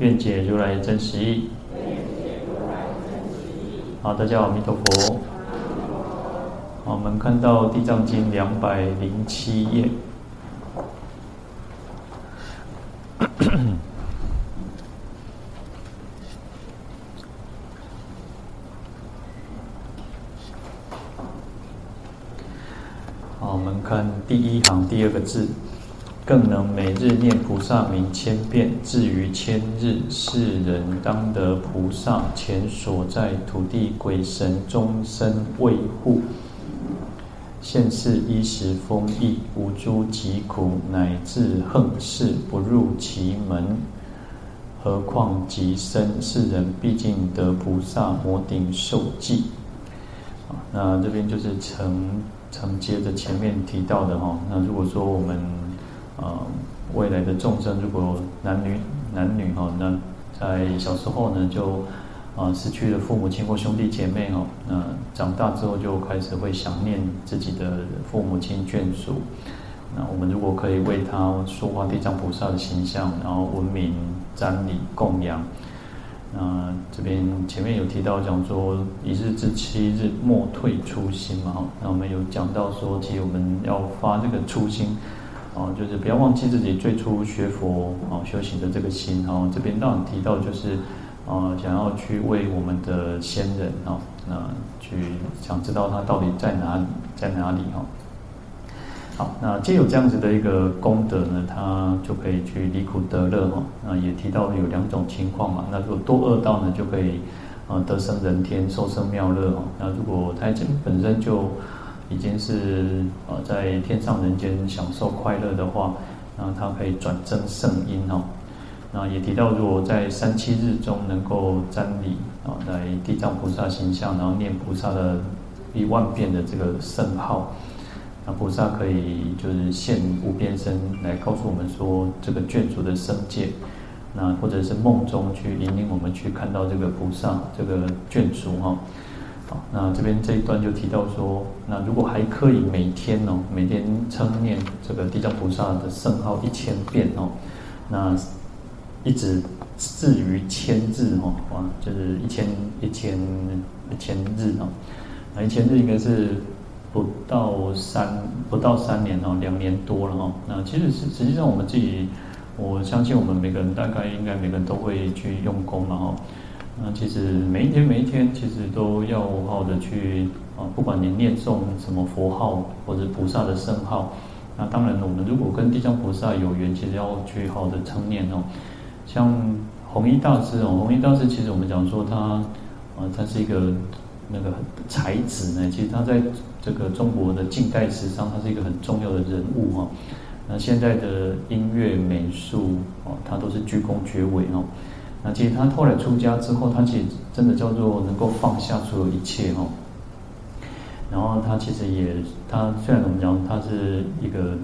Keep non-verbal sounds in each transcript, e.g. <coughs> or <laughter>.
愿解如来真实义。好，大家好，阿弥陀佛。好，我们看到《地藏经》两百零七页。好，我们看第一行第二个字，更能每日念菩萨名千遍，至于千日，是人当得菩萨前所在土地鬼神终身卫护，现世衣食丰溢，无诸疾苦，乃至横世不入其门。何况极深，是人毕竟得菩萨摩顶受记。那这边就是承承接着前面提到的哈。那如果说我们呃未来的众生，如果男女男女哈，那在小时候呢就啊失去了父母亲或兄弟姐妹哈，那长大之后就开始会想念自己的父母亲眷属。那我们如果可以为他塑化地藏菩萨的形象，然后闻名瞻礼供养。那这边前面有提到讲说，一日之七日莫退初心嘛，那我们有讲到说，其实我们要发这个初心，哦，就是不要忘记自己最初学佛哦修行的这个心。然后这边当然提到就是，啊，想要去为我们的先人啊，那去想知道他到底在哪里，在哪里哈。好，那既有这样子的一个功德呢，他就可以去离苦得乐哈。那也提到有两种情况嘛。那如果多恶道呢，就可以呃得生人天，受生妙乐哈。那如果他已经本身就已经是呃在天上人间享受快乐的话，那他可以转增圣音哦。那也提到，如果在三七日中能够瞻礼啊，来地藏菩萨形象，然后念菩萨的一万遍的这个圣号。那菩萨可以就是现无边身来告诉我们说，这个眷属的生界，那或者是梦中去引领我们去看到这个菩萨这个眷属哈。好，那这边这一段就提到说，那如果还可以每天哦，每天称念这个地藏菩萨的圣号一千遍哦，那一直至于千日哦，哇，就是一千一千一千日哦，那一千日应该是。不到三不到三年哦，两年多了哈。那其实实实际上我们自己，我相信我们每个人大概应该每个人都会去用功嘛哈。那其实每一天每一天，其实都要好好的去啊，不管你念诵什么佛号或者菩萨的圣号，那当然我们如果跟地藏菩萨有缘，其实要去好的称念哦。像弘一大师哦，弘一大师其实我们讲说他啊，他是一个。那个才子呢，其实他在这个中国的近代史上，他是一个很重要的人物哈。那现在的音乐美术哦，他都是居功绝伟哦。那其实他后来出家之后，他其实真的叫做能够放下所有一切哈。然后他其实也，他虽然我们讲他是一个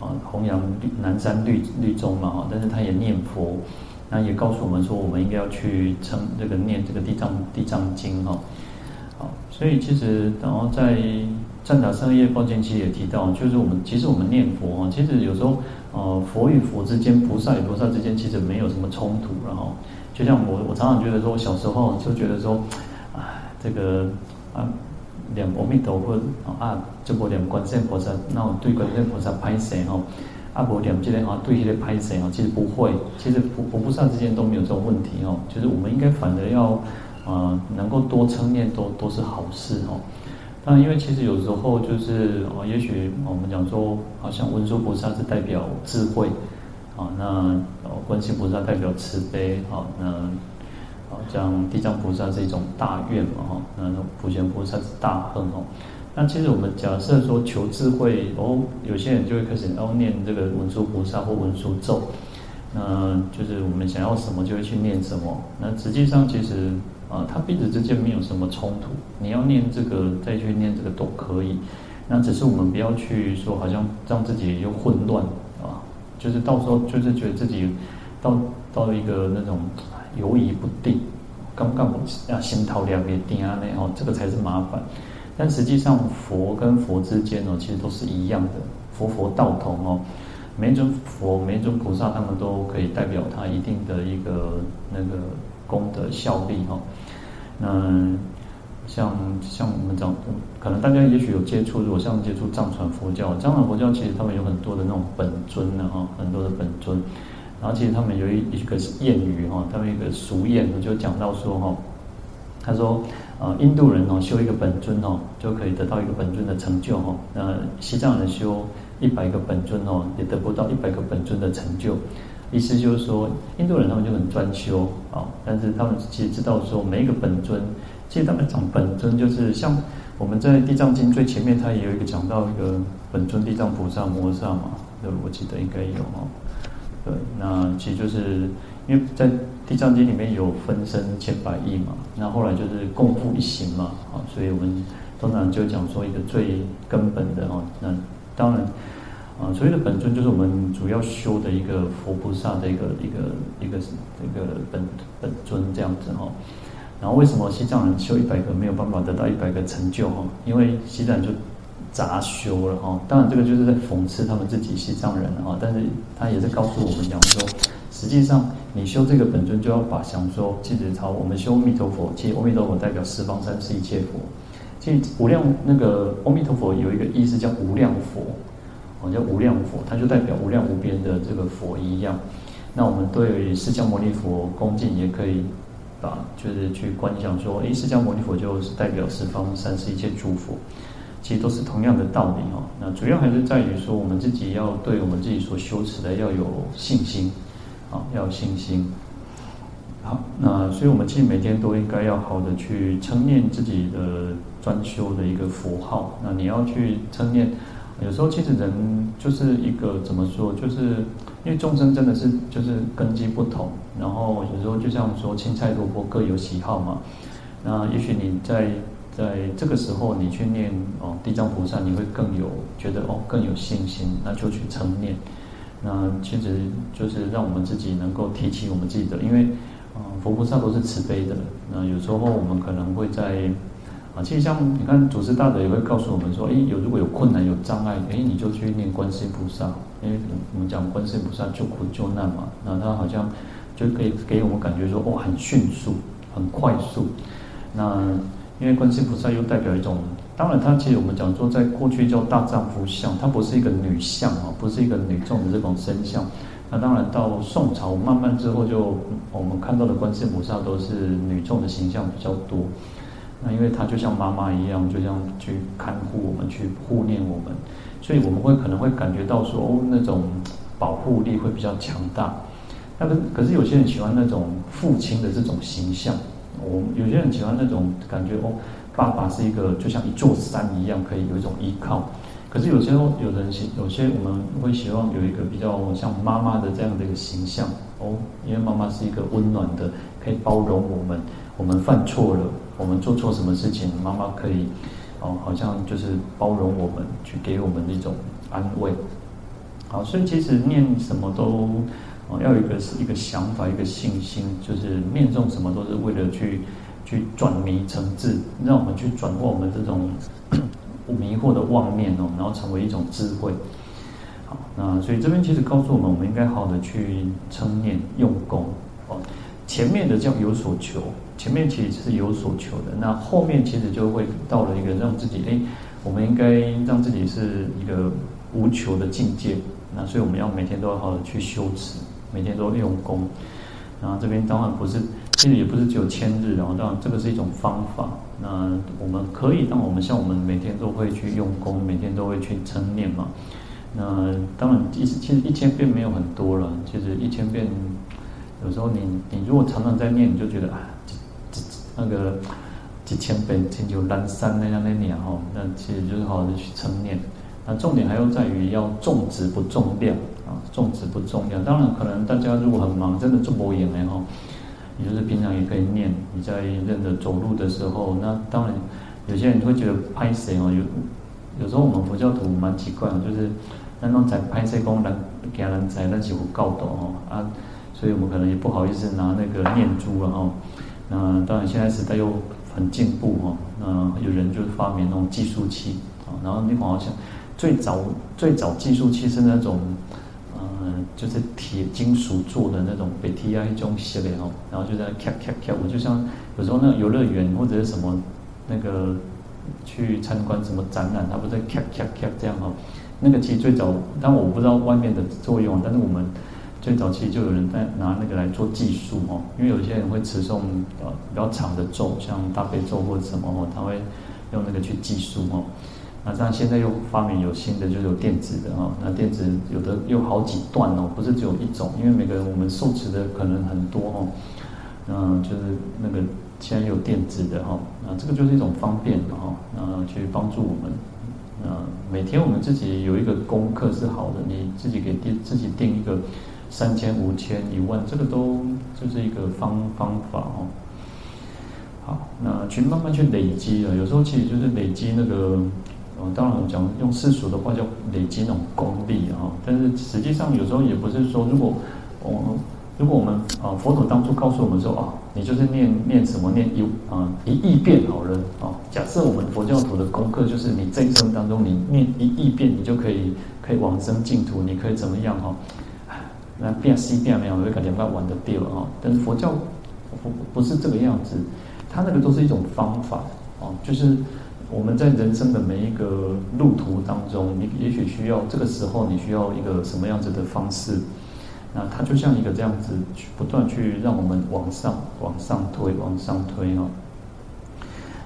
啊弘扬南山绿绿宗嘛哈，但是他也念佛，那也告诉我们说，我们应该要去称这个念这个地藏地藏经哈。所以其实，然后在《赞打上业报经》其实也提到，就是我们其实我们念佛啊，其实有时候，呃，佛与佛之间，菩萨与菩萨之间，其实没有什么冲突。然后，就像我，我常常觉得说，我小时候就觉得说，啊，这个啊，念阿弥陀佛啊，这部念观世菩萨，那我对观世菩萨拍谁哈？啊，不念这个啊，对这个拍谁哦？其实不会，其实佛佛菩萨之间都没有这种问题哦。就是我们应该反而要。啊，能够多称念都都是好事哦。当然，因为其实有时候就是啊，也许我们讲说，好像文殊菩萨是代表智慧，啊，那观世菩萨代表慈悲，好，那好像地藏菩萨是一种大愿嘛，哈，那普贤菩萨是大恨哦。那其实我们假设说求智慧哦，有些人就会开始要念这个文殊菩萨或文殊咒。那就是我们想要什么就会去念什么。那实际上其实啊，他彼此之间没有什么冲突。你要念这个，再去念这个都可以。那只是我们不要去说，好像让自己又混乱啊，就是到时候就是觉得自己到到一个那种犹疑不定，刚刚啊心头两个定啊那哦，这个才是麻烦。但实际上佛跟佛之间哦，其实都是一样的，佛佛道同哦。每一尊佛，每一尊菩萨，他们都可以代表他一定的一个那个功德效力哈。那。像像我们讲，可能大家也许有接触，如果像接触藏传佛教，藏传佛教其实他们有很多的那种本尊呢哈，很多的本尊。然后其实他们有一一个谚语哈，他们一个俗谚就讲到说哈，他说呃印度人哦修一个本尊哦就可以得到一个本尊的成就哈，那西藏人修一百个本尊哦也得不到一百个本尊的成就。意思就是说，印度人他们就很专修啊，但是他们其实知道说每一个本尊。其实他们讲本尊，就是像我们在《地藏经》最前面，它也有一个讲到一个本尊地藏菩萨摩萨嘛，对，我记得应该有哦。对，那其实就是因为在《地藏经》里面有分身千百亿嘛，那后来就是共赴一行嘛，啊，所以我们通常就讲说一个最根本的哦，那当然啊，所谓的本尊就是我们主要修的一个佛菩萨的一个一个一个一个本本尊这样子哈。然后为什么西藏人修一百个没有办法得到一百个成就哈？因为西藏人就杂修了哈。当然这个就是在讽刺他们自己西藏人哈，但是他也是告诉我们讲说，实际上你修这个本尊就要把想说，其实朝我们修阿弥陀佛，其实阿弥陀佛代表十方三世一切佛，其实无量那个阿弥陀佛有一个意思叫无量佛，哦叫无量佛，它就代表无量无边的这个佛一样。那我们对释迦牟尼佛恭敬也可以。啊，就是去观想说，诶，释迦牟尼佛就是代表十方三世一切诸佛，其实都是同样的道理哦。那主要还是在于说，我们自己要对我们自己所修持的要有信心，啊，要有信心。好，那所以我们其实每天都应该要好的去称念自己的专修的一个佛号。那你要去称念，有时候其实人就是一个怎么说，就是。因为众生真的是就是根基不同，然后有时候就像说青菜萝卜各有喜好嘛。那也许你在在这个时候你去念哦地藏菩萨，你会更有觉得哦更有信心，那就去称念。那其实就是让我们自己能够提起我们自己的，因为啊佛菩萨都是慈悲的。那有时候我们可能会在。啊，其实像你看，祖师大德也会告诉我们说，诶，有如果有困难、有障碍，诶，你就去念观世音菩萨，因为我们讲观世音菩萨救苦救难嘛，那他好像就可以给我们感觉说，哦，很迅速、很快速。那因为观世音菩萨又代表一种，当然他其实我们讲说，在过去叫大丈夫相，它不是一个女相啊，不是一个女众的这种身相。那当然到宋朝慢慢之后就，就我们看到的观世音菩萨都是女众的形象比较多。那因为他就像妈妈一样，就像去看护我们，去护念我们，所以我们会可能会感觉到说，哦，那种保护力会比较强大。那个可是有些人喜欢那种父亲的这种形象，我有些人喜欢那种感觉，哦，爸爸是一个就像一座山一样，可以有一种依靠。可是有些有人喜，有些我们会希望有一个比较像妈妈的这样的一个形象，哦，因为妈妈是一个温暖的，可以包容我们，我们犯错了。我们做错什么事情，妈妈可以，哦，好像就是包容我们，去给我们一种安慰。好，所以其实念什么都，哦，要有一个是一个想法，一个信心，就是念诵什么都是为了去去转迷成智，让我们去转化我们这种 <coughs> 迷惑的妄念哦，然后成为一种智慧。好，那所以这边其实告诉我们，我们应该好的去称念用功哦。前面的叫有所求。前面其实是有所求的，那后面其实就会到了一个让自己哎，我们应该让自己是一个无求的境界。那所以我们要每天都要好好去修持，每天都用功。然后这边当然不是，其实也不是只有千日，然后当然这个是一种方法。那我们可以，当我们像我们每天都会去用功，每天都会去称念嘛。那当然，其实其实一千遍没有很多了。其实一千遍，有时候你你如果常常在念，你就觉得啊。几几那个几千遍成就南山那样那年哈，那其实就是好好的去称念。那重点还要在于要重质不重量啊，重质不重要。当然，可能大家如果很忙，真的做不赢的哈，你就是平常也可以念。你在认得走路的时候，那当然有些人会觉得拍谁哦，有有时候我们佛教徒蛮奇怪，就是那种在拍谁功能给人在那几乎告斗哦啊，所以我们可能也不好意思拿那个念珠了哦。那当然现在时代又很进步哦，那有人就发明那种计数器啊，然后你好像。最早最早计数器是那种，嗯，就是铁金属做的那种，北 T I 中系列哦，然后就在咔咔咔，我就像有时候那游乐园或者是什么那个去参观什么展览，它不是咔咔咔这样哦，那个其实最早，但我不知道外面的作用，但是我们最早期就有人在拿那个来做计数哦，因为有些人会持诵呃比较长的咒，像大悲咒或者什么哦，他会用那个去计数哦。那这样现在又发明有新的，就是有电子的哈。那电子有的有好几段哦，不是只有一种，因为每个人我们受持的可能很多哦。嗯，就是那个现在有电子的哈，那这个就是一种方便哈，那去帮助我们。嗯，每天我们自己有一个功课是好的，你自己给定自己定一个三千、五千、一万，这个都就是一个方方法哦。好，那去慢慢去累积了，有时候其实就是累积那个。当然，我讲用世俗的话叫累积那种功力啊。但是实际上有时候也不是说，如果我如果我们啊佛陀当初告诉我们说啊，你就是念念什么念一啊一亿遍好了啊。假设我们佛教徒的功课就是你这一生当中你念一亿遍，你就可以可以往生净土，你可以怎么样哈？那变西变没有，会感觉到玩得掉啊。但是佛教不不是这个样子，它那个都是一种方法啊，就是。我们在人生的每一个路途当中，你也许需要这个时候，你需要一个什么样子的方式？那它就像一个这样子，去不断去让我们往上、往上推、往上推哦。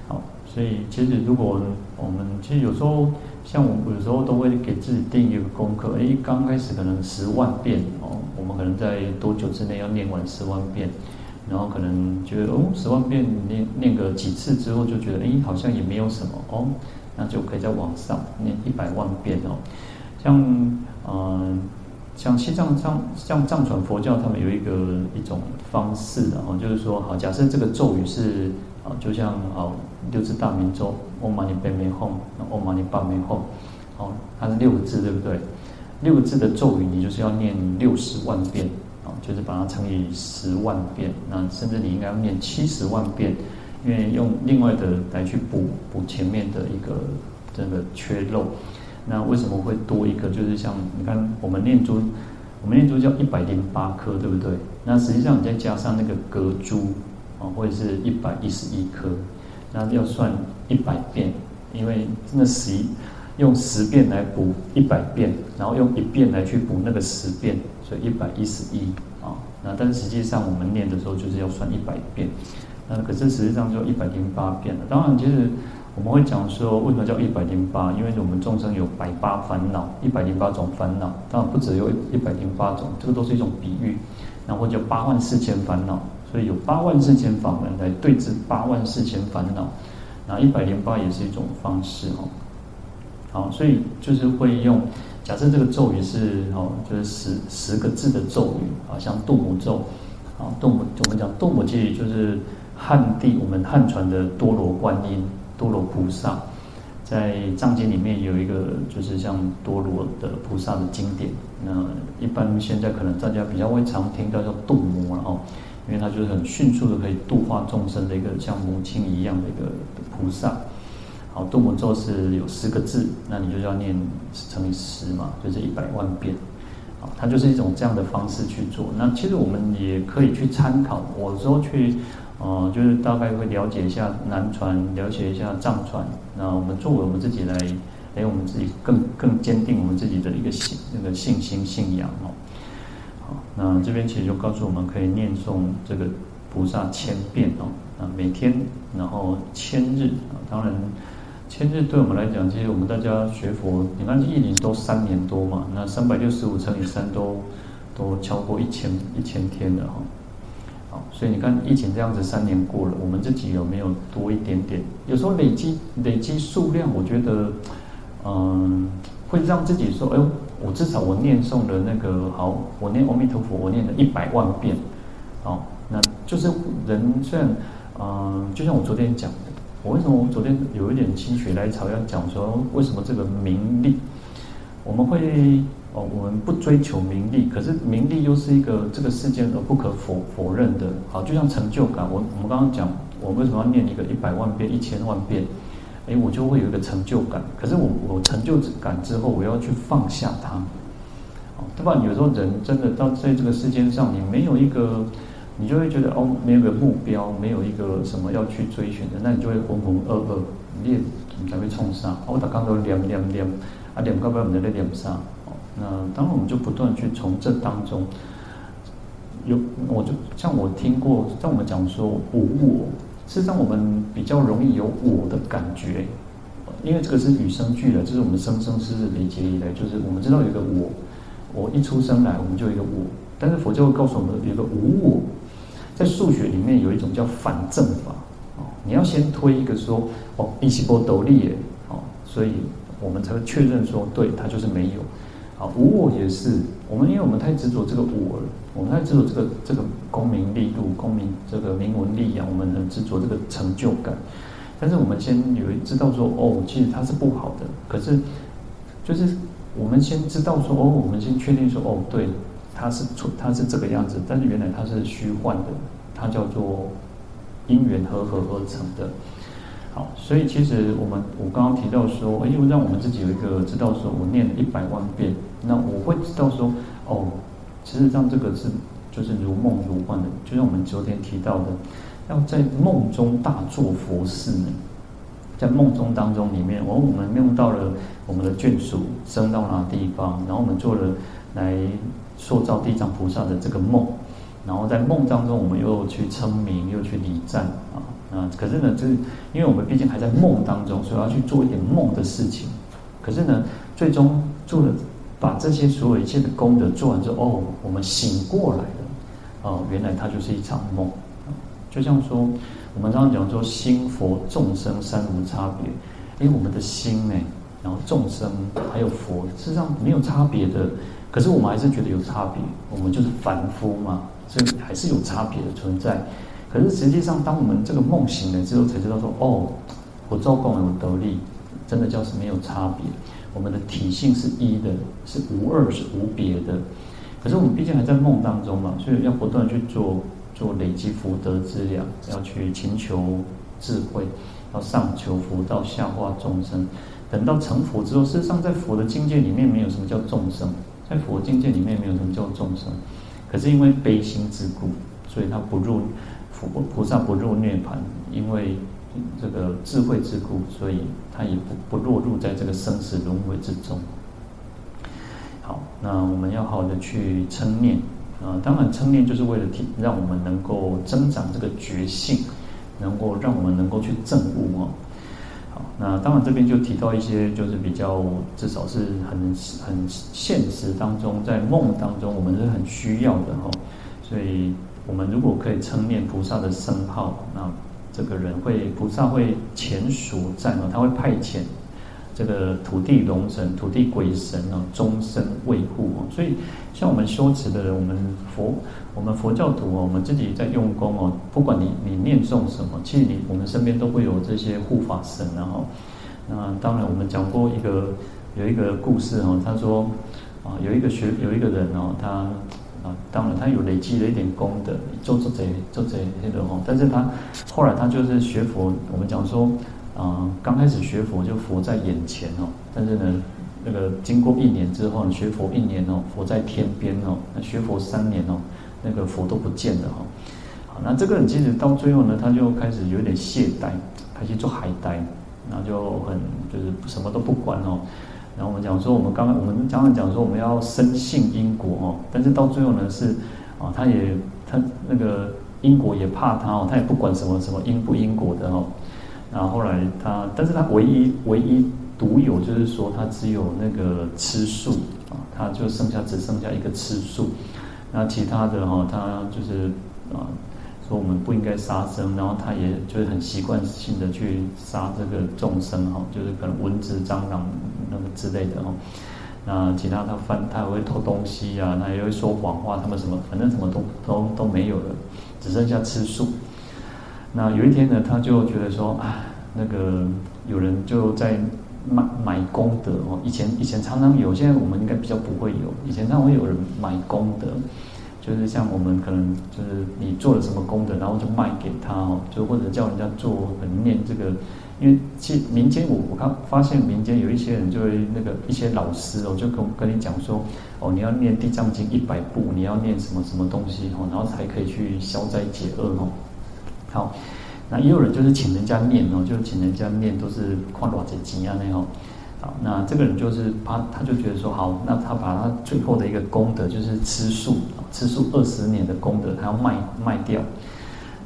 好，所以其实如果我们其实有时候，像我有时候都会给自己定一个功课，诶，刚开始可能十万遍哦，我们可能在多久之内要念完十万遍？然后可能觉得哦，十万遍念念个几次之后，就觉得哎，好像也没有什么哦，那就可以在网上念一百万遍哦。像嗯、像西藏藏像藏传佛教，他们有一个一种方式的哦，就是说好，假设这个咒语是啊，就像啊六字大明咒唵嘛呢叭咪吽，唵嘛呢叭咪吽，哦，它是六个字，对不对？六个字的咒语，你就是要念六十万遍。就是把它乘以十万遍，那甚至你应该要念七十万遍，因为用另外的来去补补前面的一个这个缺漏。那为什么会多一个？就是像你看，我们念珠，我们念珠叫一百零八颗，对不对？那实际上你再加上那个隔珠啊，或者是一百一十一颗，那要算一百遍，因为那十一用十遍来补一百遍，然后用一遍来去补那个十遍，所以一百一十一啊。那但是实际上我们念的时候就是要算一百遍，那可是实际上就一百零八遍了。当然，其实我们会讲说，为什么叫一百零八？因为我们众生有百八烦恼，一百零八种烦恼。当然不只有一百零八种，这个都是一种比喻。那或叫八万四千烦恼，所以有八万四千法门来对治八万四千烦恼。那一百零八也是一种方式哦。好，所以就是会用。假设这个咒语是哦，就是十十个字的咒语啊，像度母咒啊，度母我们讲度母其实就是汉地我们汉传的多罗观音、多罗菩萨，在藏经里面有一个就是像多罗的菩萨的经典。那一般现在可能大家比较会常听到叫度母，然后因为它就是很迅速的可以度化众生的一个像母亲一样的一个菩萨。好，度母咒是有十个字，那你就要念乘以十嘛，就是一百万遍。好，它就是一种这样的方式去做。那其实我们也可以去参考，我有时候去，呃，就是大概会了解一下南传，了解一下藏传。那我们作为我们自己来，来我们自己更更坚定我们自己的一个信那个信心信仰哦。好，那这边其实就告诉我们可以念诵这个菩萨千遍哦，啊，每天然后千日啊，当然。千日对我们来讲，其实我们大家学佛，你看一年都三年多嘛，那三百六十五乘以三都都超过一千一千天了哈。好，所以你看疫情这样子三年过了，我们自己有没有多一点点？有时候累积累积数量，我觉得嗯，会让自己说，哎呦，我至少我念诵的那个好，我念阿弥陀佛，我念了一百万遍，哦，那就是人虽然，嗯、就像我昨天讲的，我为什么我昨天有一点心血来潮要讲说，为什么这个名利，我们会哦，我们不追求名利，可是名利又是一个这个世间而不可否否认的，好，就像成就感，我我们刚刚讲，我为什么要念一个一百万遍、一千万遍？哎，我就会有一个成就感。可是我我成就感之后，我要去放下它，哦，对吧？有时候人真的到在这个世间上，你没有一个，你就会觉得哦，没有个目标，没有一个什么要去追寻的，那你就会浑浑噩噩，念你才会冲上。我打刚都念念念，啊，念到不了我们就在念上。那当然我们就不断去从这当中，有我就像我听过，像我们讲说无我。事实上，我们比较容易有我的感觉，因为这个是与生俱来，就是我们生生世世累劫以来，就是我们知道有一个我，我一出生来我们就有一个我，但是佛教会告诉我们有一个无我，在数学里面有一种叫反证法，哦，你要先推一个说，哦，一起波斗利耶，哦，所以我们才会确认说，对，它就是没有。啊，无我也是我们，因为我们太执着这个我了，我们太执着这个这个功名利禄、功名这个名闻利养，我们很执着这个成就感。但是我们先有知道说，哦，其实它是不好的。可是，就是我们先知道说，哦，我们先确定说，哦，对，它是出，它是这个样子。但是原来它是虚幻的，它叫做因缘和合而成的。好，所以其实我们我刚刚提到说，哎，让我们自己有一个知道说，我念了一百万遍，那我会知道说，哦，其实上这个是就是如梦如幻的，就像我们昨天提到的，要在梦中大做佛事呢，在梦中当中里面，我我们梦到了我们的眷属生到哪地方，然后我们做了来塑造地藏菩萨的这个梦，然后在梦当中我们又去称名，又去礼赞啊。啊，可是呢，就是因为我们毕竟还在梦当中，所以要去做一点梦的事情。可是呢，最终做了把这些所有一切的功德做完之后，哦，我们醒过来了。哦，原来它就是一场梦。就像说，我们常常讲说，心佛众生三无差别。因为我们的心呢，然后众生还有佛，事实上没有差别的。可是我们还是觉得有差别。我们就是凡夫嘛，所以还是有差别的存在。可是实际上，当我们这个梦醒了之后，才知道说，哦，我做共有得力，真的就是没有差别。我们的体性是一的，是无二，是无别的。可是我们毕竟还在梦当中嘛，所以要不断去做做累积福德资粮，要去勤求智慧，要上求佛道，下化众生。等到成佛之后，事实上在佛的境界里面，没有什么叫众生，在佛境界里面没有什么叫众生。可是因为悲心之故，所以他不入。菩菩萨不入涅槃，因为这个智慧之故，所以他也不不落入在这个生死轮回之中。好，那我们要好的去称念啊，当然称念就是为了提，让我们能够增长这个觉性，能够让我们能够去证悟哦。好，那当然这边就提到一些，就是比较至少是很很现实当中，在梦当中我们是很需要的哈，所以。我们如果可以称念菩萨的圣号，那这个人会菩萨会前属在嘛，他会派遣这个土地龙神、土地鬼神啊，终身卫护哦。所以像我们修持的人，我们佛我们佛教徒哦，我们自己在用功哦，不管你你念诵什么，其实你我们身边都会有这些护法神然后，那当然我们讲过一个有一个故事哦，他说啊有一个学有一个人哦，他。啊当然，他有累积了一点功德，做做贼做贼那个哦。但是他后来他就是学佛，我们讲说，啊、刚开始学佛就佛在眼前哦。但是呢，那个经过一年之后，学佛一年哦，佛在天边哦。那学佛三年哦，那个佛都不见了哈。好，那这个人其实到最后呢，他就开始有点懈怠，开始做海呆，然后就很就是什么都不管哦。然后我们讲说，我们刚刚我们刚刚讲说，我们要深信因果哦，但是到最后呢是，啊，他也他那个因果也怕他哦，他也不管什么什么因不因果的哦。然后后来他，但是他唯一唯一独有就是说，他只有那个吃素啊，他就剩下只剩下一个吃素，那其他的哈，他就是啊。说我们不应该杀生，然后他也就是很习惯性的去杀这个众生哈，就是可能蚊子、蟑螂那个之类的哈。那其他他犯他还会偷东西啊，他也会说谎话，他们什么反正什么都都都没有了，只剩下吃素。那有一天呢，他就觉得说啊，那个有人就在买买功德哦，以前以前常常有，现在我们应该比较不会有，以前常常会有人买功德。就是像我们可能就是你做了什么功德，然后就卖给他哦，就或者叫人家做念这个，因为其民间我我刚发现民间有一些人就会那个一些老师哦，就跟跟你讲说哦，你要念地藏经一百部，你要念什么什么东西哦，然后才可以去消灾解厄哦。好，那也有人就是请人家念哦，就请人家念都是看多少钱啊那样。那这个人就是他，他就觉得说好，那他把他最后的一个功德，就是吃素，吃素二十年的功德，他要卖卖掉，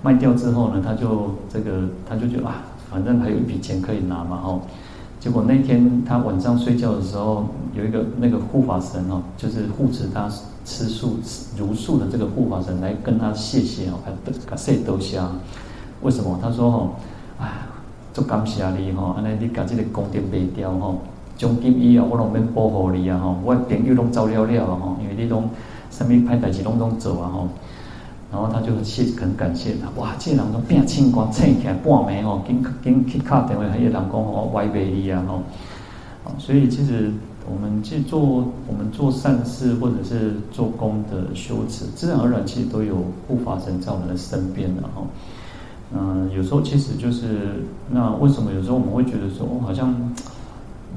卖掉之后呢，他就这个，他就觉得啊，反正还有一笔钱可以拿嘛，哦，结果那天他晚上睡觉的时候，有一个那个护法神哦，就是护持他吃素如素的这个护法神来跟他谢谢哦，还感谢多谢，为什么？他说哦，哎。足感谢你吼，安尼你甲这个功德卖掉吼，奖金以后我拢免保护你啊吼，我朋友拢走了了啊吼，因为你拢什么歹代志拢拢做啊吼，然后他就谢很感谢他，哇，这个人拢变清光，醒起来半暝吼，紧紧去卡电话，还有人讲吼，我歪卖你啊吼，所以其实我们去做我们做善事或者是做功德修持，自然而然其实都有护法神在我们的身边的吼。嗯，有时候其实就是那为什么有时候我们会觉得说，好像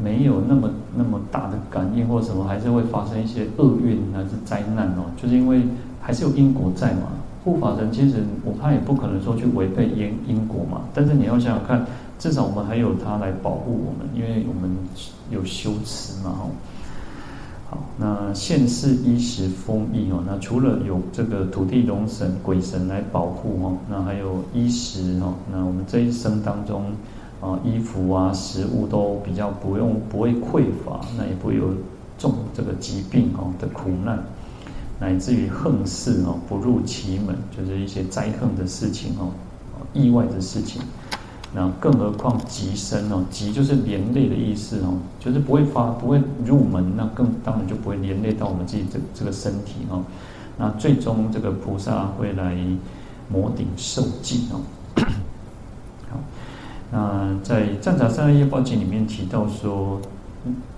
没有那么那么大的感应或什么，还是会发生一些厄运还是灾难哦？就是因为还是有因果在嘛。护法神其实我他也不可能说去违背因因果嘛。但是你要想想看，至少我们还有他来保护我们，因为我们有修持嘛，吼。那现世衣食丰溢哦，那除了有这个土地龙神、鬼神来保护哦，那还有衣食哦，那我们这一生当中啊，衣服啊、食物都比较不用不会匮乏，那也不会有重这个疾病哦的苦难，乃至于横事哦不入其门，就是一些灾横的事情哦，意外的事情。那更何况极生哦，极就是连累的意思哦，就是不会发不会入门，那更当然就不会连累到我们自己这这个身体哦。那最终这个菩萨会来摩顶受记哦。那在《赞查三二一报经》里面提到说，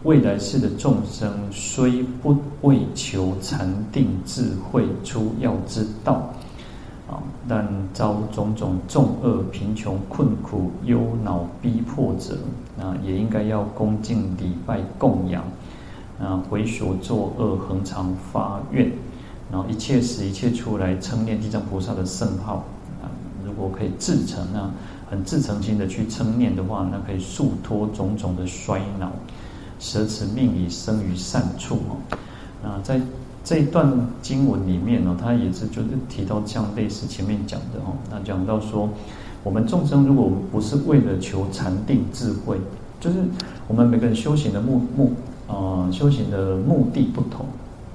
未来世的众生虽不为求禅定智慧出要之道。啊！但遭种种重恶、贫穷、困苦、忧恼逼迫者，那，也应该要恭敬礼拜供养，啊，回所作恶，恒常发愿，然后一切时一切出来称念地藏菩萨的圣号。啊，如果可以自成，那很自诚心的去称念的话，那可以速脱种种的衰老，舍此命以生于善处。哦。那，在。这一段经文里面呢，他也是就是提到像类似前面讲的哈，那讲到说，我们众生如果不是为了求禅定智慧，就是我们每个人修行的目目啊、呃，修行的目的不同，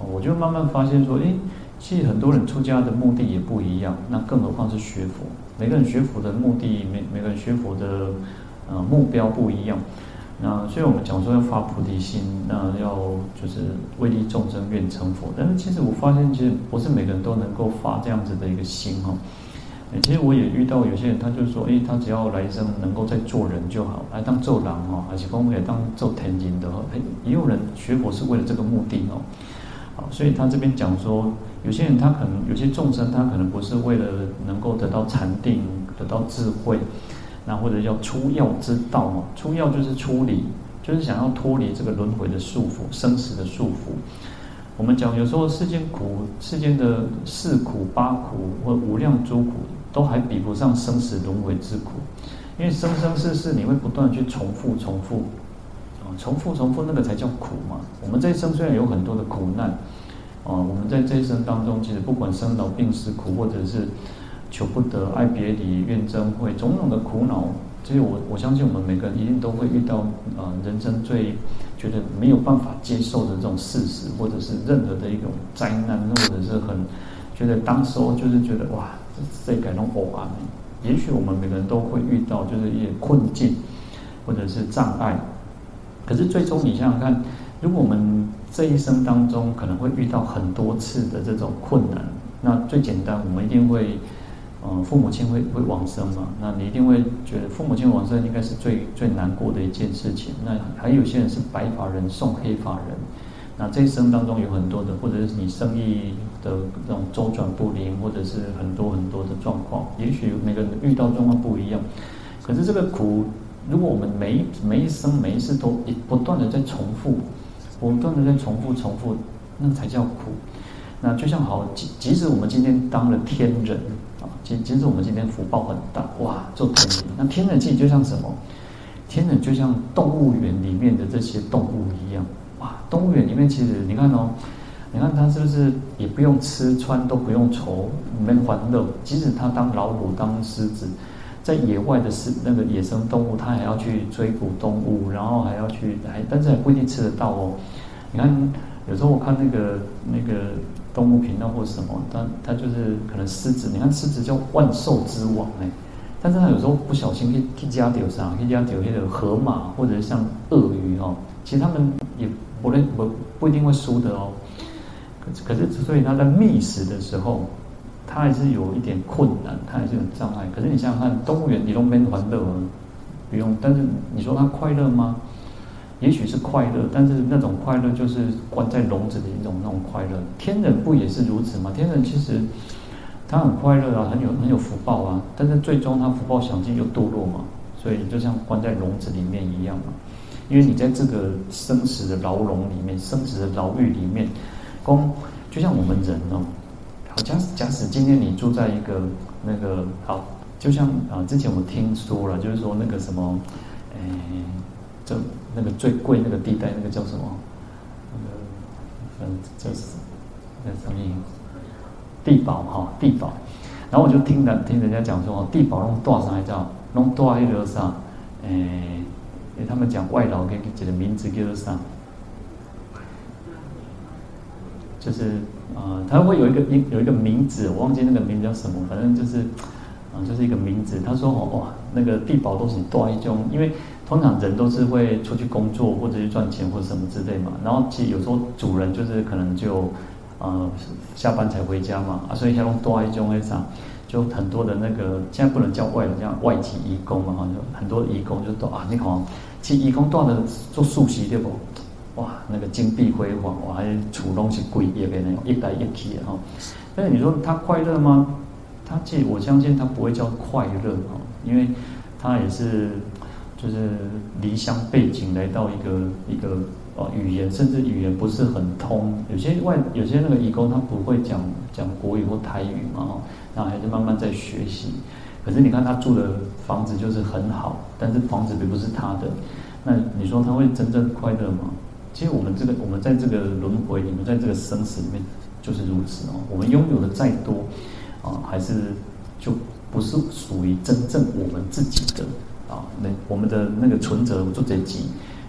我就慢慢发现说，诶，其实很多人出家的目的也不一样，那更何况是学佛，每个人学佛的目的，每每个人学佛的呃目标不一样。那所以我们讲说要发菩提心，那要就是为利众生愿成佛。但是其实我发现，其实不是每个人都能够发这样子的一个心哈。其实我也遇到有些人，他就说，诶，他只要来生能够再做人就好，来当做狼哦，还是说可以当做天人的，也有人学佛是为了这个目的哦。好，所以他这边讲说，有些人他可能有些众生，他可能不是为了能够得到禅定，得到智慧。那或者叫出要之道嘛，出要就是出离，就是想要脱离这个轮回的束缚、生死的束缚。我们讲有时候世间苦，世间的四苦、八苦或无量诸苦，都还比不上生死轮回之苦。因为生生世世你会不断去重复、重复，啊，重复、重复，那个才叫苦嘛。我们这一生虽然有很多的苦难，啊，我们在这一生当中，其实不管生老病死苦，或者是。求不得、爱别离、怨憎会，种种的苦恼，其实我我相信我们每个人一定都会遇到，啊、呃，人生最觉得没有办法接受的这种事实，或者是任何的一种灾难，或者是很觉得当时候就是觉得哇，这这感动我啊！也许我们每个人都会遇到，就是一些困境或者是障碍。可是最终你想想看，如果我们这一生当中可能会遇到很多次的这种困难。那最简单，我们一定会，呃，父母亲会会往生嘛？那你一定会觉得父母亲往生应该是最最难过的一件事情。那还有些人是白发人送黑发人，那这一生当中有很多的，或者是你生意的这种周转不灵，或者是很多很多的状况。也许每个人遇到状况不一样，可是这个苦，如果我们每一每一生每一世都不断的在重复。不断的在重复重复，那才叫苦。那就像好，即即使我们今天当了天人啊，即即使我们今天福报很大，哇，做天人。那天人其实就像什么？天人就像动物园里面的这些动物一样，哇，动物园里面其实你看哦，你看他是不是也不用吃穿都不用愁，没欢乐？即使他当老虎当狮子。在野外的是那个野生动物，它还要去追捕动物，然后还要去还，但是还不一定吃得到哦。你看，有时候我看那个那个动物频道或什么，它它就是可能狮子，你看狮子叫万兽之王哎，但是它有时候不小心去去加掉啥，去加掉那个河马或者像鳄鱼哦，其实他们也不认不不一定会输的哦。可可是，所以它在觅食的时候。他还是有一点困难，他还是有障碍。可是你想想看，动物园你都没欢乐，不用。但是你说他快乐吗？也许是快乐，但是那种快乐就是关在笼子里一种那种快乐。天人不也是如此吗？天人其实他很快乐啊，很有很有福报啊。但是最终他福报享尽又堕落嘛，所以就像关在笼子里面一样嘛。因为你在这个生死的牢笼里面，生死的牢狱里面，光就像我们人哦。假使假使今天你住在一个那个好，就像啊，之前我听说了，就是说那个什么，哎，这那个最贵那个地带，那个叫什么？嗯，这是那什么？地堡哈，地堡。然后我就听人听人家讲说，地堡弄多少还叫弄多少一个啥？哎，他们讲外劳给给的名字叫做啥？就是。啊、呃，他会有一个一有一个名字，我忘记那个名字叫什么，反正就是，啊、就是一个名字。他说哦，哇，那个地堡都是多一种，因为通常人都是会出去工作或者去赚钱或者什么之类嘛。然后其实有时候主人就是可能就，呃，下班才回家嘛，啊，所以像多一种为啥，就很多的那个现在不能叫外人，叫外籍移工嘛，哈，就很多的移工就都啊，你看，其实移工多的做素食对不？哇，那个金碧辉煌，哇，还处东西贵业的那种一代一体哈。但是你说他快乐吗？他其实我相信他不会叫快乐哈，因为他也是就是离乡背井来到一个一个呃语言，甚至语言不是很通。有些外有些那个义工他不会讲讲国语或台语嘛哈，然后还是慢慢在学习。可是你看他住的房子就是很好，但是房子并不是他的。那你说他会真正快乐吗？其实我们这个，我们在这个轮回里面，在这个生死里面，就是如此哦。我们拥有的再多，啊，还是就不是属于真正我们自己的啊。那我们的那个存折做这几，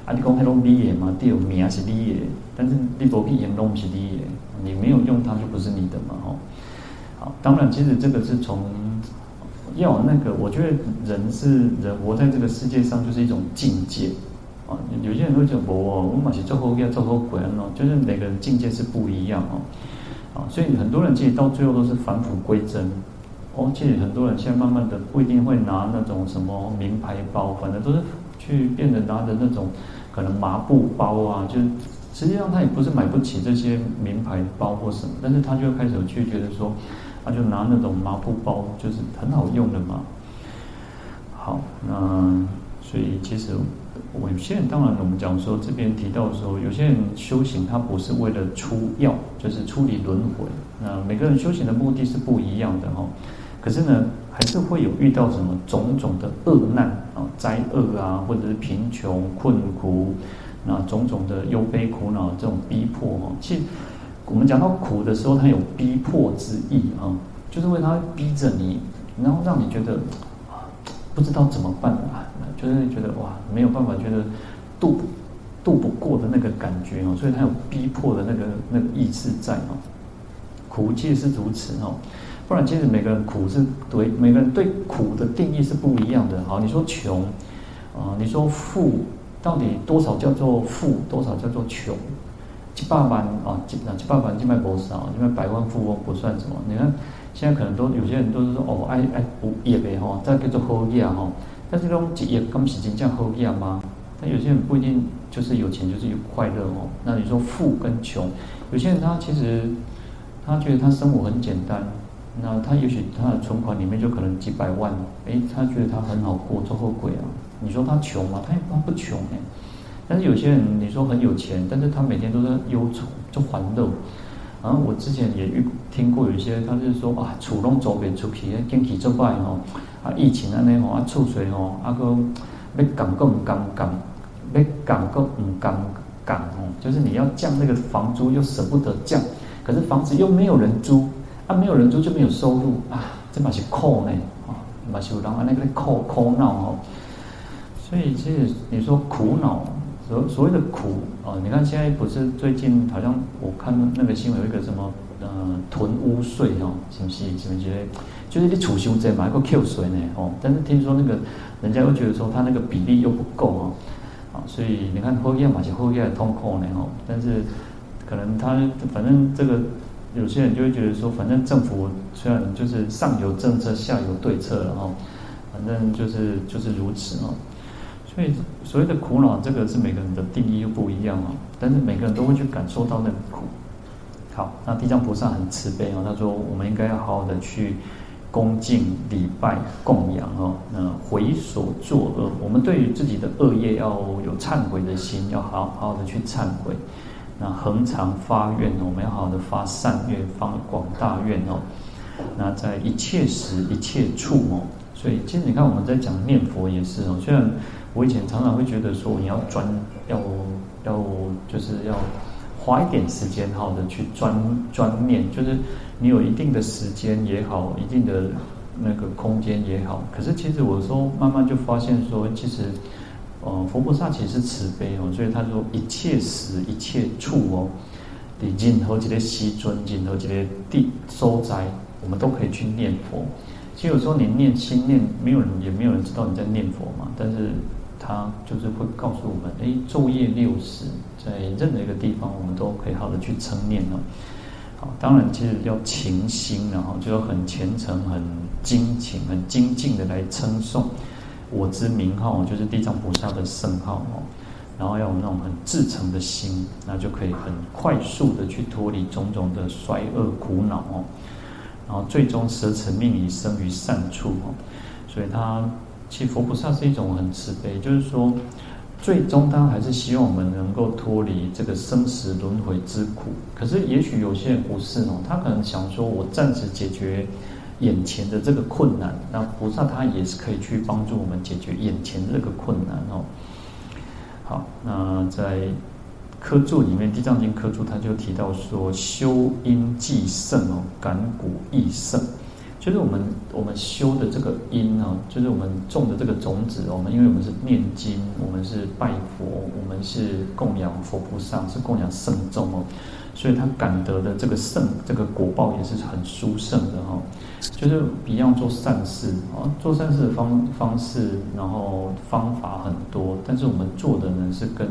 啊，你讲还拢你的嘛？第二名是你的，但是你不必言拢不是你的，你没有用它就不是你的嘛，吼。好，当然，其实这个是从要那个，我觉得人是人活在这个世界上，就是一种境界。啊有些人会讲我我嘛是做好要做好鬼哦，就是每个人境界是不一样哦，啊，所以很多人其实到最后都是返璞归真。哦，其实很多人现在慢慢的不一定会拿那种什么名牌包，反正都是去变得拿着那种可能麻布包啊，就实际上他也不是买不起这些名牌包或什么，但是他就开始去觉得说，他就拿那种麻布包就是很好用的嘛。好，那所以其实。我有些人当然，我们讲说这边提到的时候，有些人修行他不是为了出药，就是出离轮回。那每个人修行的目的是不一样的哈。可是呢，还是会有遇到什么种种的厄难啊、灾厄啊，或者是贫穷困苦，那种种的忧悲苦恼这种逼迫哈。其实我们讲到苦的时候，它有逼迫之意啊，就是为他逼着你，然后让你觉得，不知道怎么办啊。就是觉得哇，没有办法，觉得渡不渡不过的那个感觉哦，所以他有逼迫的那个那个意志在哦。苦即是如此哦，不然其实每个人苦是对每个人对苦的定义是不一样的。好，你说穷啊，你说富，到底多少叫做富，多少叫做穷？几百万啊哦，几那几百万就卖不少，因为百万富翁不算什么。你看现在可能都有些人都是说哦，爱爱补业的哈，再叫做好业哈。但是这种职业根本是真正好业吗？但有些人不一定就是有钱就是有快乐哦。那你说富跟穷，有些人他其实他觉得他生活很简单，那他也许他的存款里面就可能几百万，诶，他觉得他很好过，做后贵啊。你说他穷吗？他也他不穷哎。但是有些人你说很有钱，但是他每天都在忧愁，就烦恼。然后我之前也遇听过有一些，他就是说啊，厝拢租不出去，经济做歹吼，啊疫情安尼吼，啊厝税吼，啊个要降个唔降降，要降个唔降降吼，就是你要降那个房租又舍不得降，可是房子又没有人租，啊没有人租就没有收入啊，这嘛是苦呢，啊嘛是有人安尼个苦苦恼吼。所以其实你说苦恼，所所谓的苦啊，你看现在不是最近好像我看那个新闻有一个什么呃囤屋税哦，是不是？是不是？就是你储修这买个 Q 水呢哦，但是听说那个人家又觉得说他那个比例又不够哦，啊，所以你看后院嘛是后院通扣呢哦，但是可能他反正这个有些人就会觉得说，反正政府虽然就是上有政策下有对策了哈，反正就是就是如此哦。所以所谓的苦恼，这个是每个人的定义又不一样哦。但是每个人都会去感受到那个苦。好，那地藏菩萨很慈悲哦，他说我们应该要好好的去恭敬礼拜供养哦。那回所作恶，我们对于自己的恶业要有忏悔的心，要好好的去忏悔。那恒常发愿，我们要好好的发善愿，发广大愿哦。那在一切时一切处哦，所以其实你看我们在讲念佛也是哦，虽然。我以前常常会觉得说，你要专要要就是要花一点时间，好的去专专念，就是你有一定的时间也好，一定的那个空间也好。可是其实我说慢慢就发现说，其实，呃，佛菩萨其实是慈悲哦，所以他说一切时一切处哦，你任何几个西尊，任何几个地所在，我们都可以去念佛。其实有时候你念心念，没有人也没有人知道你在念佛嘛，但是。他就是会告诉我们，哎，昼夜六时，在任何一个地方，我们都可以好的去称念哦。好，当然，其实要勤心，然后就要很虔诚、很精勤、很精进的来称颂我之名号，就是地藏菩萨的圣号哦。然后要有那种很至诚的心，那就可以很快速的去脱离种种的衰恶苦恼哦。然后最终舍此命以生于善处哦。所以他。其实佛菩萨是一种很慈悲，就是说，最终他还是希望我们能够脱离这个生死轮回之苦。可是，也许有些人不是哦，他可能想说，我暂时解决眼前的这个困难，那菩萨他也是可以去帮助我们解决眼前这个困难哦。好，那在科注里面，《地藏经》科注他就提到说，修因既胜哦，感果亦胜。就是我们我们修的这个因呢，就是我们种的这个种子。我们因为我们是念经，我们是拜佛，我们是供养佛菩萨，是供养圣众哦，所以他感得的这个圣这个果报也是很殊胜的哈。就是一样做善事啊，做善事的方方式，然后方法很多，但是我们做的呢是跟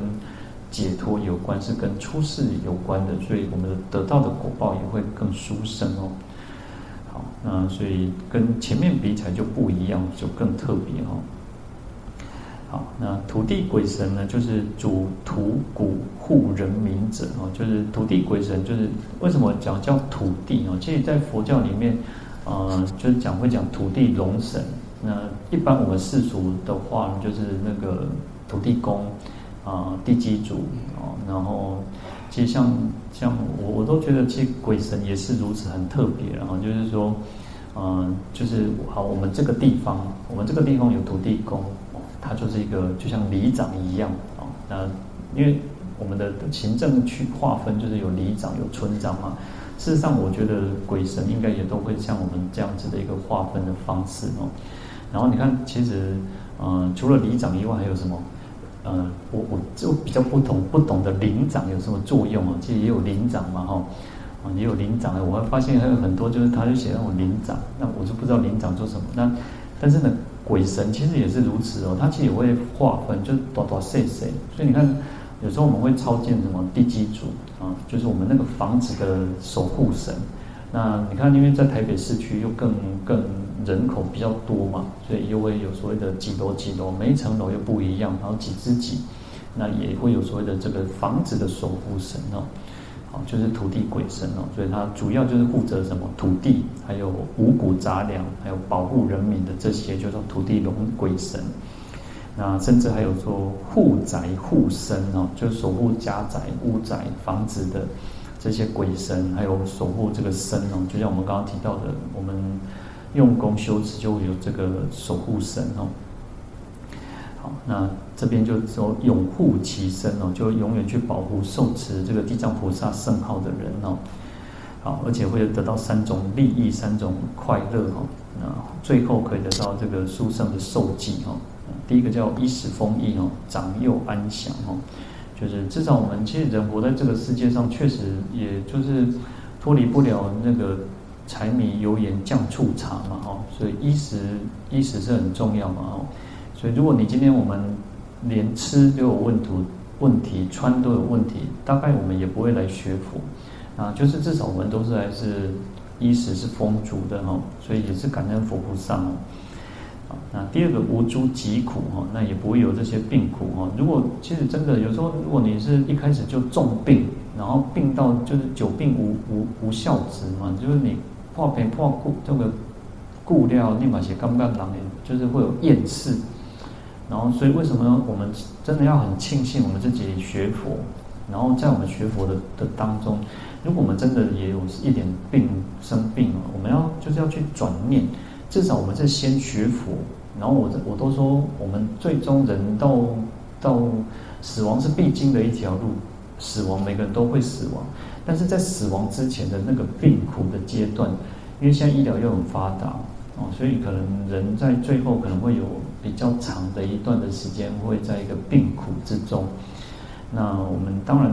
解脱有关，是跟出世有关的，所以我们得到的果报也会更殊胜哦。那所以跟前面比起来就不一样，就更特别哈。好，那土地鬼神呢，就是主土谷护人民者哦，就是土地鬼神，就是为什么讲叫土地哦？其实，在佛教里面，呃，就是讲会讲土地龙神。那一般我们世俗的话，就是那个土地公啊、地基主哦，然后。其实像像我我都觉得，其实鬼神也是如此很特别，然后就是说，嗯，就是好，我们这个地方，我们这个地方有土地公，他就是一个就像里长一样啊。那因为我们的行政区划分就是有里长有村长嘛。事实上，我觉得鬼神应该也都会像我们这样子的一个划分的方式哦。然后你看，其实嗯，除了里长以外，还有什么？呃，我我就比较不懂不懂得灵长有什么作用啊？其实也有灵长嘛，哈，啊，也有灵长。我会发现还有很多，就是他就写那种灵长，那我就不知道灵长做什么。那但是呢，鬼神其实也是如此哦，他其实也会划分，就是多多细细。所以你看，有时候我们会超荐什么地基主啊，就是我们那个房子的守护神。那你看，因为在台北市区又更更人口比较多嘛，所以又会有所谓的几楼几楼，每一层楼又不一样，然后几之几，那也会有所谓的这个房子的守护神哦，好，就是土地鬼神哦，所以它主要就是负责什么土地，还有五谷杂粮，还有保护人民的这些，就叫土地龙鬼神。那甚至还有说护宅护身哦，就守护家宅、屋宅、房子的这些鬼神，还有守护这个身哦。就像我们刚刚提到的，我们用功修持就会有这个守护神哦。好，那这边就说永护其身哦，就永远去保护受持这个地藏菩萨圣号的人哦。好，而且会得到三种利益、三种快乐哦。那最后可以得到这个殊胜的受记哦。第一个叫衣食丰溢哦，长幼安详哦，就是至少我们其实人活在这个世界上，确实也就是脱离不了那个柴米油盐酱醋茶嘛哦，所以衣食衣食是很重要嘛哦，所以如果你今天我们连吃都有问题问题，穿都有问题，大概我们也不会来学佛啊，就是至少我们都是还是衣食是丰足的哦，所以也是感恩佛菩萨哦。那第二个无诸疾苦哈，那也不会有这些病苦哈。如果其实真的有时候，如果你是一开始就重病，然后病到就是久病无无无孝子嘛，就是你破皮破故这个故料立马写干不干狼就是会有厌世。然后所以为什么我们真的要很庆幸我们自己学佛，然后在我们学佛的的当中，如果我们真的也有一点病生病了，我们要就是要去转念。至少我们是先学佛，然后我我都说，我们最终人到到死亡是必经的一条路，死亡每个人都会死亡，但是在死亡之前的那个病苦的阶段，因为现在医疗又很发达哦，所以可能人在最后可能会有比较长的一段的时间会在一个病苦之中，那我们当然。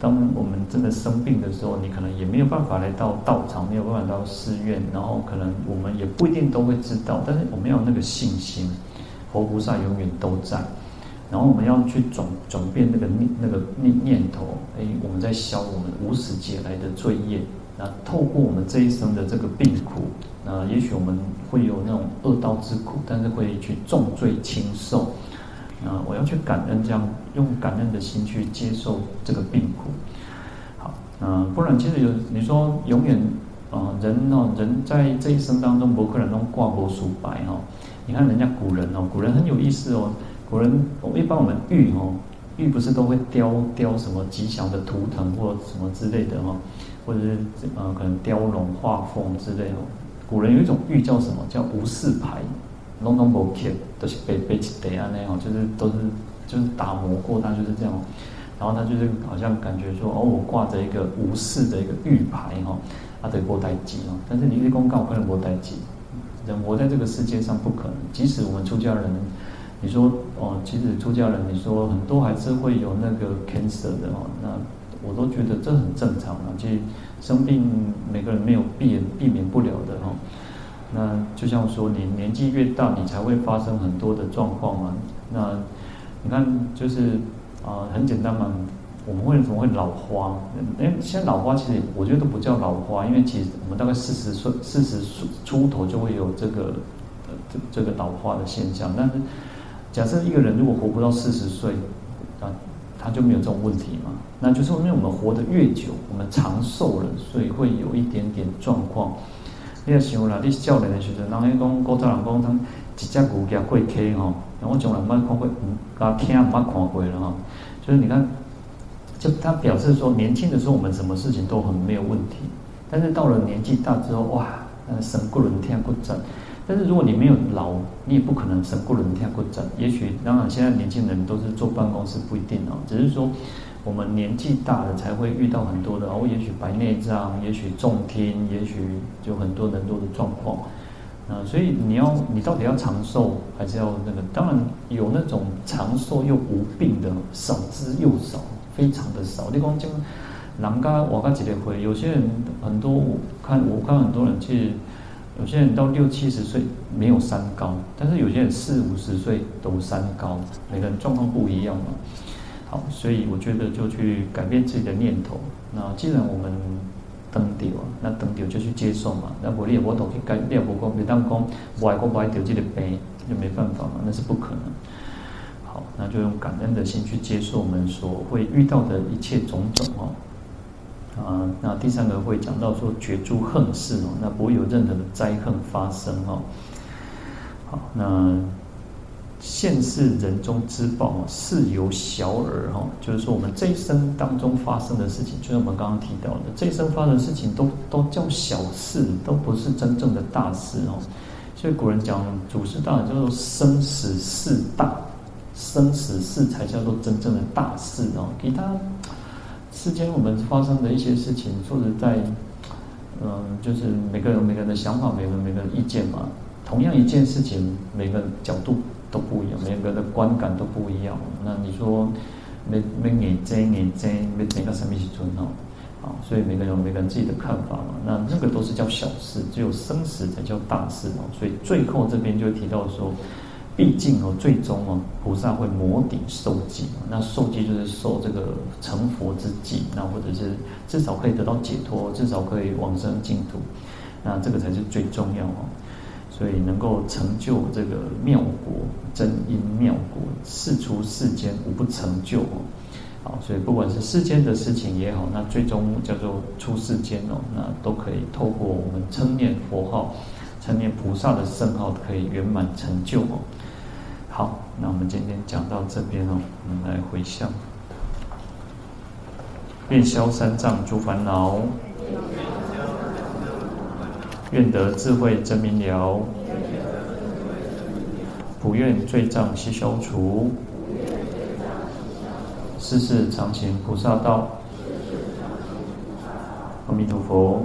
当我们真的生病的时候，你可能也没有办法来到道场，没有办法到寺院，然后可能我们也不一定都会知道，但是我们要有那个信心，佛菩萨永远都在。然后我们要去转转变那个念那个念念头，哎，我们在消我们无始劫来的罪业。那透过我们这一生的这个病苦，那也许我们会有那种恶道之苦，但是会去重罪轻受。那，我要去感恩，这样用感恩的心去接受这个病苦。好，那，不然其实有你说永远啊，人哦，人在这一生当中，不可能都挂过数白哦。你看人家古人哦，古人很有意思哦。古人我们一般我们玉哦，玉不是都会雕雕什么吉祥的图腾或什么之类的哦，或者是呃可能雕龙画凤之类哦。古人有一种玉叫什么？叫无事牌。拢拢无刻，都是被被被安那样，就是都是就是打磨过，它就是这样。然后他就是好像感觉说，哦，我挂着一个无事的一个玉牌哈，他得过代志哦。但是你一公告可能过代志，人活在这个世界上不可能。即使我们出家人，你说哦，其实出家人，你说很多还是会有那个 cancer 的哦，那我都觉得这很正常啊。其实生病每个人没有避避免不了的哈。那就像说，你年纪越大，你才会发生很多的状况嘛。那你看，就是啊、很简单嘛。我们为什么会老花？哎，现在老花其实我觉得都不叫老花，因为其实我们大概四十岁、四十出头就会有这个呃这这个老化的现象。但是假设一个人如果活不到四十岁，啊，他就没有这种问题嘛。那就是因为我们活得越久，我们长寿了，所以会有一点点状况。你也想啦，你少年的时阵，人迄讲古早人讲，他一只牛行过溪吼，然后我从来没看过，嗯，家听没看过了哈。就是你看，就他表示说，年轻的时候我们什么事情都很没有问题，但是到了年纪大之后，哇，神骨轮天骨震。但是如果你没有老，你也不可能神骨轮跳过站。也许当然现在年轻人都是坐办公室，不一定哦，只是说。我们年纪大了才会遇到很多的哦，也许白内障，也许重听，也许就很多很多的状况，啊，所以你要你到底要长寿还是要那个？当然有那种长寿又无病的，少之又少，非常的少。你讲就人家我刚几天回，有些人很多，我看我看很多人去有些人到六七十岁没有三高，但是有些人四五十岁都三高，每个人状况不一样嘛。好，所以我觉得就去改变自己的念头。那既然我们登掉啊，那登掉就去接受嘛。那我也我懂去改，你也不讲，别当讲，我爱讲不爱掉这个病，就没办法嘛，那是不可能。好，那就用感恩的心去接受我们所会遇到的一切种种哦。啊，那第三个会讲到说绝诸横事哦，那不会有任何的灾横发生哦。好，那。现世人中之报啊，是由小耳哈，就是说我们这一生当中发生的事情，就像我们刚刚提到的，这一生发生的事情都都叫小事，都不是真正的大事哦。所以古人讲祖师大叫做生死事大，生死事才叫做真正的大事哦。其他世间我们发生的一些事情，说实在，嗯，就是每个人每个人的想法，每个人每个人意见嘛。同样一件事情，每个人角度。都不一样，每个人的观感都不一样。那你说，没没眼睁眼睁，没哪个什么去尊哦？啊，所以每个人有每个人自己的看法嘛。那那个都是叫小事，只有生死才叫大事哦。所以最后这边就提到说，毕竟哦，最终哦，菩萨会摩顶受记。那受记就是受这个成佛之记，那或者是至少可以得到解脱，至少可以往生净土。那这个才是最重要哦。所以能够成就这个妙果，真因妙果，事出世间无不成就哦。好，所以不管是世间的事情也好，那最终叫做出世间哦，那都可以透过我们称念佛号、称念菩萨的圣号，可以圆满成就哦。好，那我们今天讲到这边哦，我们来回向，愿消三障诸烦恼。愿得智慧真明了，不愿罪障悉消除，世世常行菩萨道。阿弥陀佛。